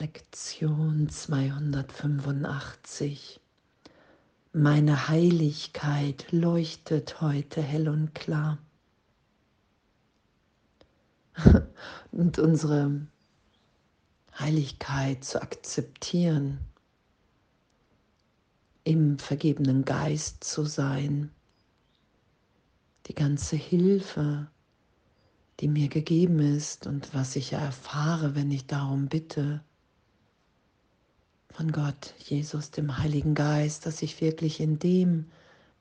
Lektion 285. Meine Heiligkeit leuchtet heute hell und klar. und unsere Heiligkeit zu akzeptieren, im vergebenen Geist zu sein, die ganze Hilfe, die mir gegeben ist und was ich erfahre, wenn ich darum bitte, von Gott, Jesus, dem Heiligen Geist, dass ich wirklich in dem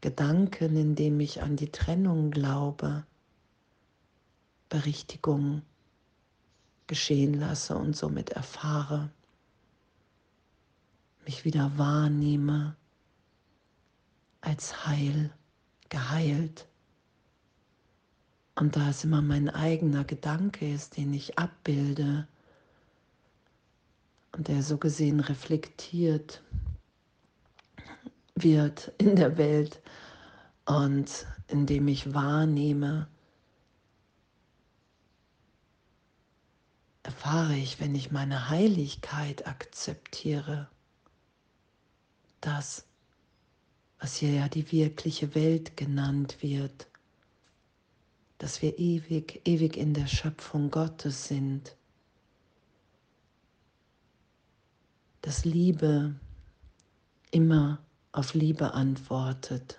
Gedanken, in dem ich an die Trennung glaube, Berichtigung geschehen lasse und somit erfahre, mich wieder wahrnehme als heil, geheilt. Und da es immer mein eigener Gedanke ist, den ich abbilde, der so gesehen reflektiert wird in der Welt und indem ich wahrnehme, erfahre ich, wenn ich meine Heiligkeit akzeptiere, das, was hier ja die wirkliche Welt genannt wird, dass wir ewig, ewig in der Schöpfung Gottes sind dass Liebe immer auf Liebe antwortet.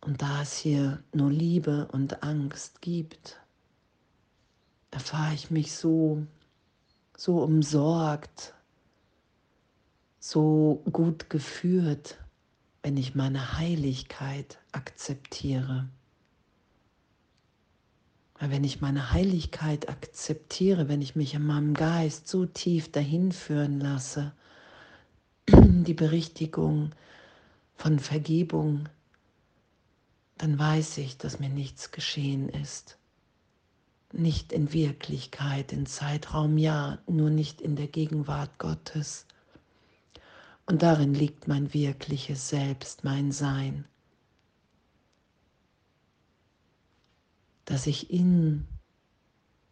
Und da es hier nur Liebe und Angst gibt, erfahre ich mich so, so umsorgt, so gut geführt, wenn ich meine Heiligkeit akzeptiere. Weil wenn ich meine Heiligkeit akzeptiere, wenn ich mich in meinem Geist so tief dahin führen lasse, die Berichtigung von Vergebung, dann weiß ich, dass mir nichts geschehen ist. Nicht in Wirklichkeit, in Zeitraum ja, nur nicht in der Gegenwart Gottes. Und darin liegt mein wirkliches Selbst, mein Sein. Dass ich in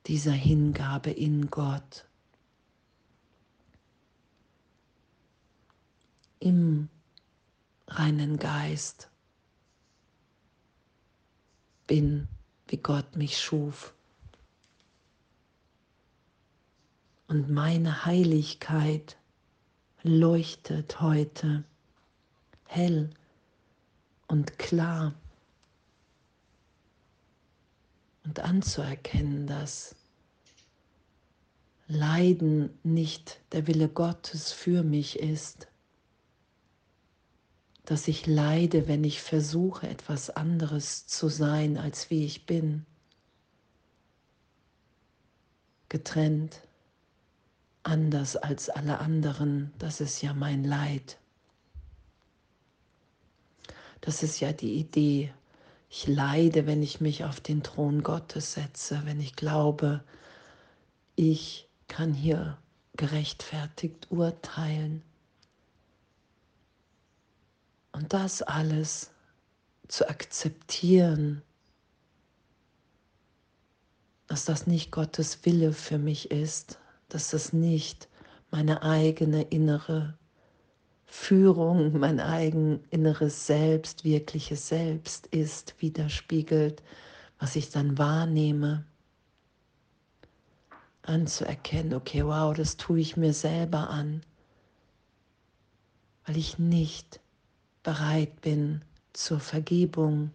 dieser Hingabe in Gott, im reinen Geist bin, wie Gott mich schuf. Und meine Heiligkeit leuchtet heute hell und klar und anzuerkennen, dass Leiden nicht der Wille Gottes für mich ist, dass ich leide, wenn ich versuche, etwas anderes zu sein, als wie ich bin, getrennt, anders als alle anderen, das ist ja mein Leid. Das ist ja die Idee ich leide, wenn ich mich auf den Thron Gottes setze, wenn ich glaube, ich kann hier gerechtfertigt urteilen. Und das alles zu akzeptieren, dass das nicht Gottes Wille für mich ist, dass das nicht meine eigene innere Führung, mein eigen inneres Selbst, wirkliches Selbst ist, widerspiegelt, was ich dann wahrnehme, anzuerkennen, okay, wow, das tue ich mir selber an, weil ich nicht bereit bin zur Vergebung,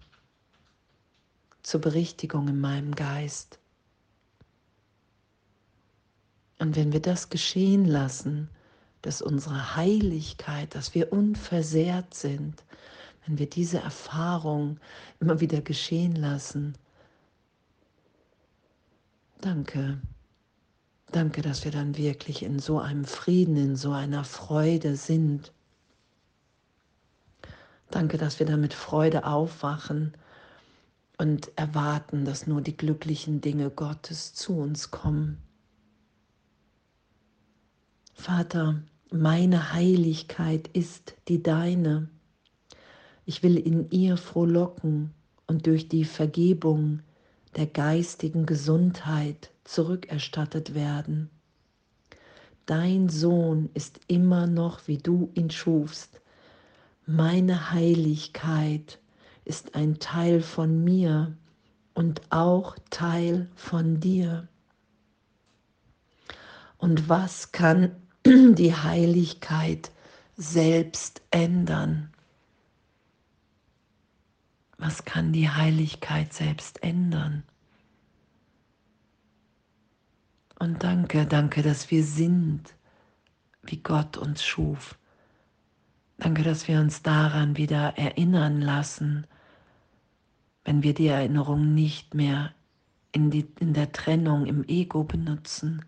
zur Berichtigung in meinem Geist. Und wenn wir das geschehen lassen, dass unsere Heiligkeit, dass wir unversehrt sind, wenn wir diese Erfahrung immer wieder geschehen lassen. Danke. Danke, dass wir dann wirklich in so einem Frieden, in so einer Freude sind. Danke, dass wir dann mit Freude aufwachen und erwarten, dass nur die glücklichen Dinge Gottes zu uns kommen. Vater, meine Heiligkeit ist die deine. Ich will in ihr frohlocken und durch die Vergebung der geistigen Gesundheit zurückerstattet werden. Dein Sohn ist immer noch, wie du ihn schufst. Meine Heiligkeit ist ein Teil von mir und auch Teil von dir. Und was kann die Heiligkeit selbst ändern? Was kann die Heiligkeit selbst ändern? Und danke, danke, dass wir sind, wie Gott uns schuf. Danke, dass wir uns daran wieder erinnern lassen, wenn wir die Erinnerung nicht mehr in, die, in der Trennung im Ego benutzen,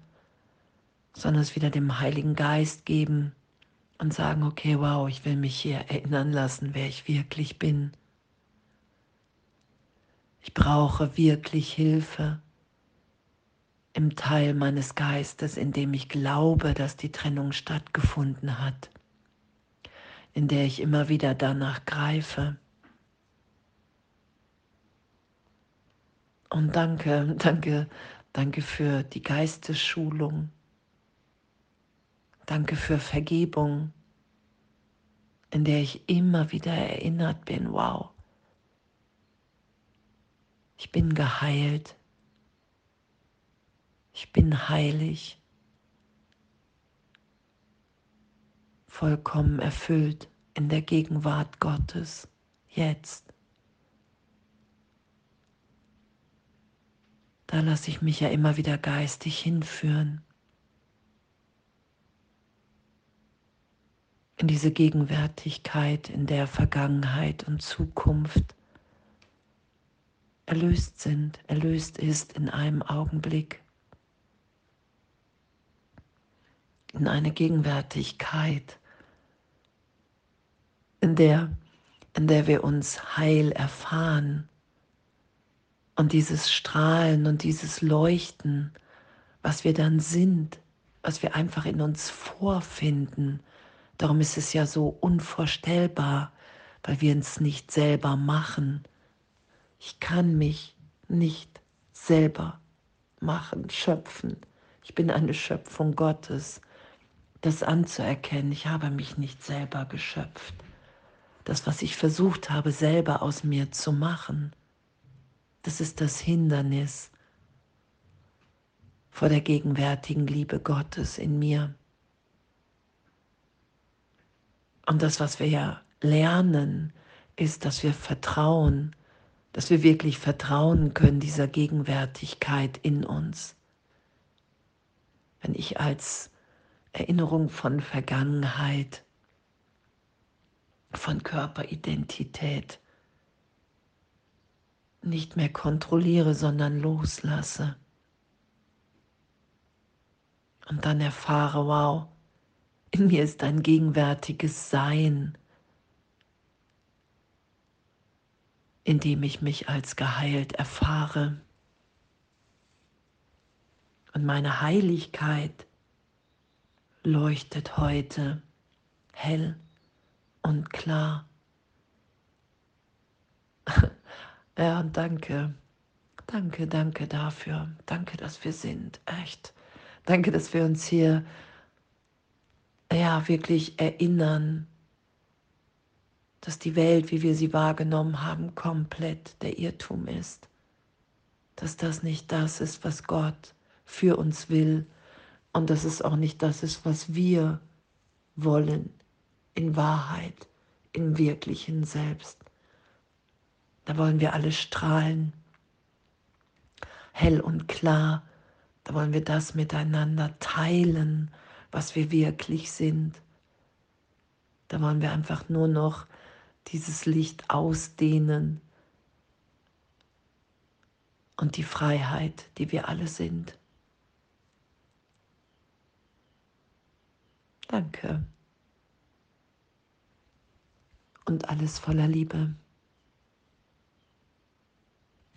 sondern es wieder dem Heiligen Geist geben und sagen, okay, wow, ich will mich hier erinnern lassen, wer ich wirklich bin. Ich brauche wirklich Hilfe im Teil meines Geistes, in dem ich glaube, dass die Trennung stattgefunden hat, in der ich immer wieder danach greife. Und danke, danke, danke für die Geistesschulung. Danke für Vergebung, in der ich immer wieder erinnert bin, wow, ich bin geheilt, ich bin heilig, vollkommen erfüllt in der Gegenwart Gottes, jetzt. Da lasse ich mich ja immer wieder geistig hinführen. In diese Gegenwärtigkeit, in der Vergangenheit und Zukunft erlöst sind, erlöst ist in einem Augenblick. in eine Gegenwärtigkeit, in der, in der wir uns heil erfahren. Und dieses Strahlen und dieses Leuchten, was wir dann sind, was wir einfach in uns vorfinden, darum ist es ja so unvorstellbar, weil wir es nicht selber machen. Ich kann mich nicht selber machen, schöpfen. Ich bin eine Schöpfung Gottes das anzuerkennen, ich habe mich nicht selber geschöpft. Das, was ich versucht habe, selber aus mir zu machen, das ist das Hindernis vor der gegenwärtigen Liebe Gottes in mir. Und das, was wir ja lernen, ist, dass wir vertrauen, dass wir wirklich vertrauen können dieser Gegenwärtigkeit in uns. Wenn ich als Erinnerung von Vergangenheit, von Körperidentität nicht mehr kontrolliere, sondern loslasse. Und dann erfahre, wow, in mir ist ein gegenwärtiges Sein, in dem ich mich als geheilt erfahre. Und meine Heiligkeit leuchtet heute hell und klar. ja, und danke, danke, danke dafür. Danke, dass wir sind, echt. Danke, dass wir uns hier ja wirklich erinnern, dass die Welt, wie wir sie wahrgenommen haben, komplett der Irrtum ist. Dass das nicht das ist, was Gott für uns will, und dass es auch nicht das ist, was wir wollen in Wahrheit, im wirklichen Selbst. Da wollen wir alle strahlen, hell und klar. Da wollen wir das miteinander teilen, was wir wirklich sind. Da wollen wir einfach nur noch dieses Licht ausdehnen und die Freiheit, die wir alle sind. Danke. Und alles voller Liebe.